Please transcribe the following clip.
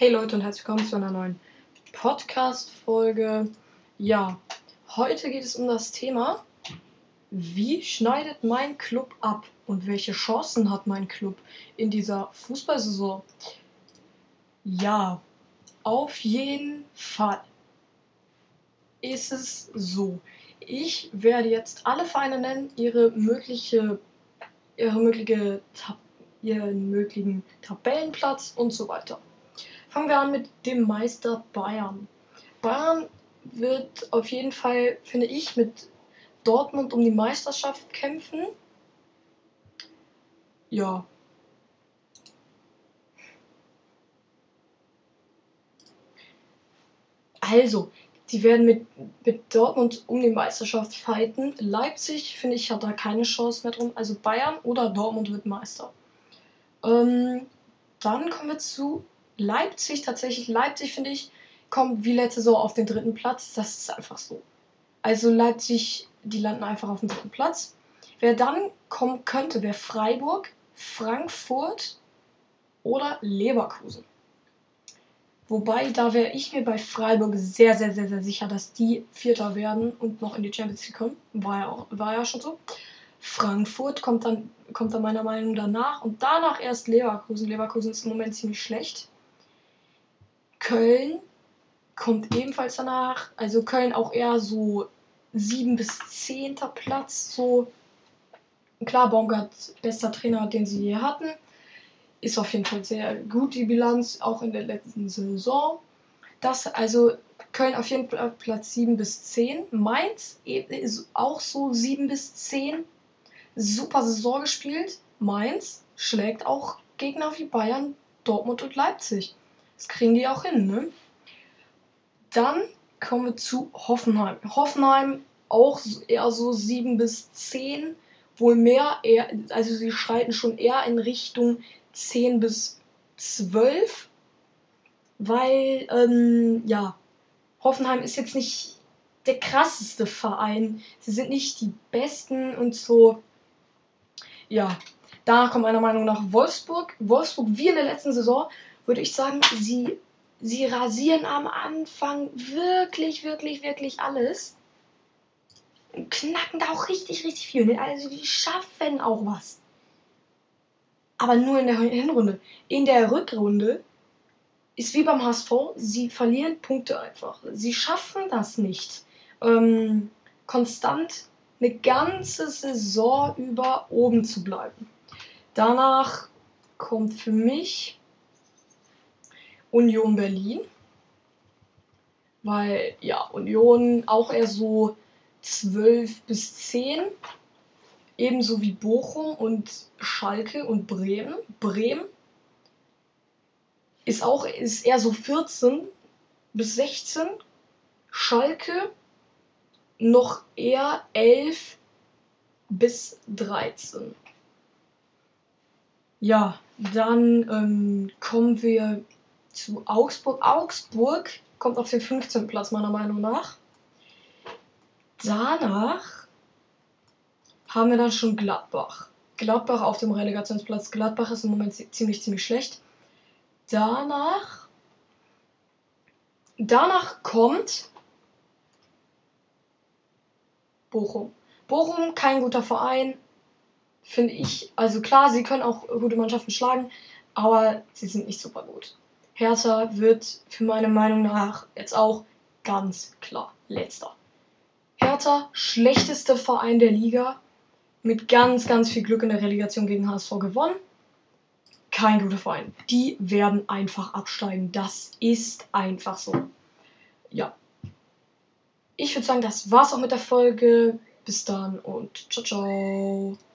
Hey Leute und herzlich willkommen zu einer neuen Podcast-Folge. Ja, heute geht es um das Thema, wie schneidet mein Club ab und welche Chancen hat mein Club in dieser Fußballsaison? Ja, auf jeden Fall ist es so. Ich werde jetzt alle Vereine nennen, ihre mögliche, ihre mögliche, ihren möglichen Tabellenplatz und so weiter. Fangen wir an mit dem Meister Bayern. Bayern wird auf jeden Fall, finde ich, mit Dortmund um die Meisterschaft kämpfen. Ja. Also, die werden mit, mit Dortmund um die Meisterschaft fighten. Leipzig, finde ich, hat da keine Chance mehr drum. Also Bayern oder Dortmund wird Meister. Ähm, dann kommen wir zu Leipzig tatsächlich, Leipzig finde ich, kommt wie letzte Saison auf den dritten Platz. Das ist einfach so. Also Leipzig, die landen einfach auf dem dritten Platz. Wer dann kommen könnte, wäre Freiburg, Frankfurt oder Leverkusen. Wobei, da wäre ich mir bei Freiburg sehr, sehr, sehr, sehr sicher, dass die Vierter werden und noch in die Champions League kommen. War ja, auch, war ja schon so. Frankfurt kommt dann, kommt dann meiner Meinung nach danach und danach erst Leverkusen. Leverkusen ist im Moment ziemlich schlecht. Köln kommt ebenfalls danach. Also Köln auch eher so 7 bis 10. Platz. So klar, Baumgart, bester Trainer, den sie je hatten. Ist auf jeden Fall sehr gut, die Bilanz, auch in der letzten Saison. Das, also Köln auf jeden Fall Platz 7 bis 10. Mainz ist auch so 7 bis 10. Super Saison gespielt. Mainz schlägt auch Gegner wie Bayern, Dortmund und Leipzig. Das kriegen die auch hin, ne? Dann kommen wir zu Hoffenheim. Hoffenheim auch eher so 7 bis 10, wohl mehr, eher, also sie schreiten schon eher in Richtung 10 bis 12, weil, ähm, ja, Hoffenheim ist jetzt nicht der krasseste Verein. Sie sind nicht die besten und so. Ja, danach kommt meiner Meinung nach Wolfsburg. Wolfsburg wie in der letzten Saison würde ich sagen, sie, sie rasieren am Anfang wirklich, wirklich, wirklich alles. Und knacken da auch richtig, richtig viel. Ne? Also die schaffen auch was. Aber nur in der Hinrunde. In der Rückrunde ist wie beim HSV, sie verlieren Punkte einfach. Sie schaffen das nicht. Ähm, konstant eine ganze Saison über oben zu bleiben. Danach kommt für mich Union Berlin. Weil, ja, Union auch eher so 12 bis 10. Ebenso wie Bochum und Schalke und Bremen. Bremen ist auch ist eher so 14 bis 16. Schalke noch eher 11 bis 13. Ja, dann ähm, kommen wir zu Augsburg. Augsburg kommt auf den 15. Platz meiner Meinung nach. Danach haben wir dann schon Gladbach. Gladbach auf dem Relegationsplatz. Gladbach ist im Moment ziemlich, ziemlich schlecht. Danach. Danach kommt Bochum. Bochum, kein guter Verein, finde ich. Also klar, sie können auch gute Mannschaften schlagen, aber sie sind nicht super gut. Hertha wird für meine Meinung nach jetzt auch ganz klar letzter. Hertha, schlechteste Verein der Liga, mit ganz, ganz viel Glück in der Relegation gegen HSV gewonnen. Kein guter Verein. Die werden einfach absteigen. Das ist einfach so. Ja. Ich würde sagen, das war's auch mit der Folge. Bis dann und ciao, ciao.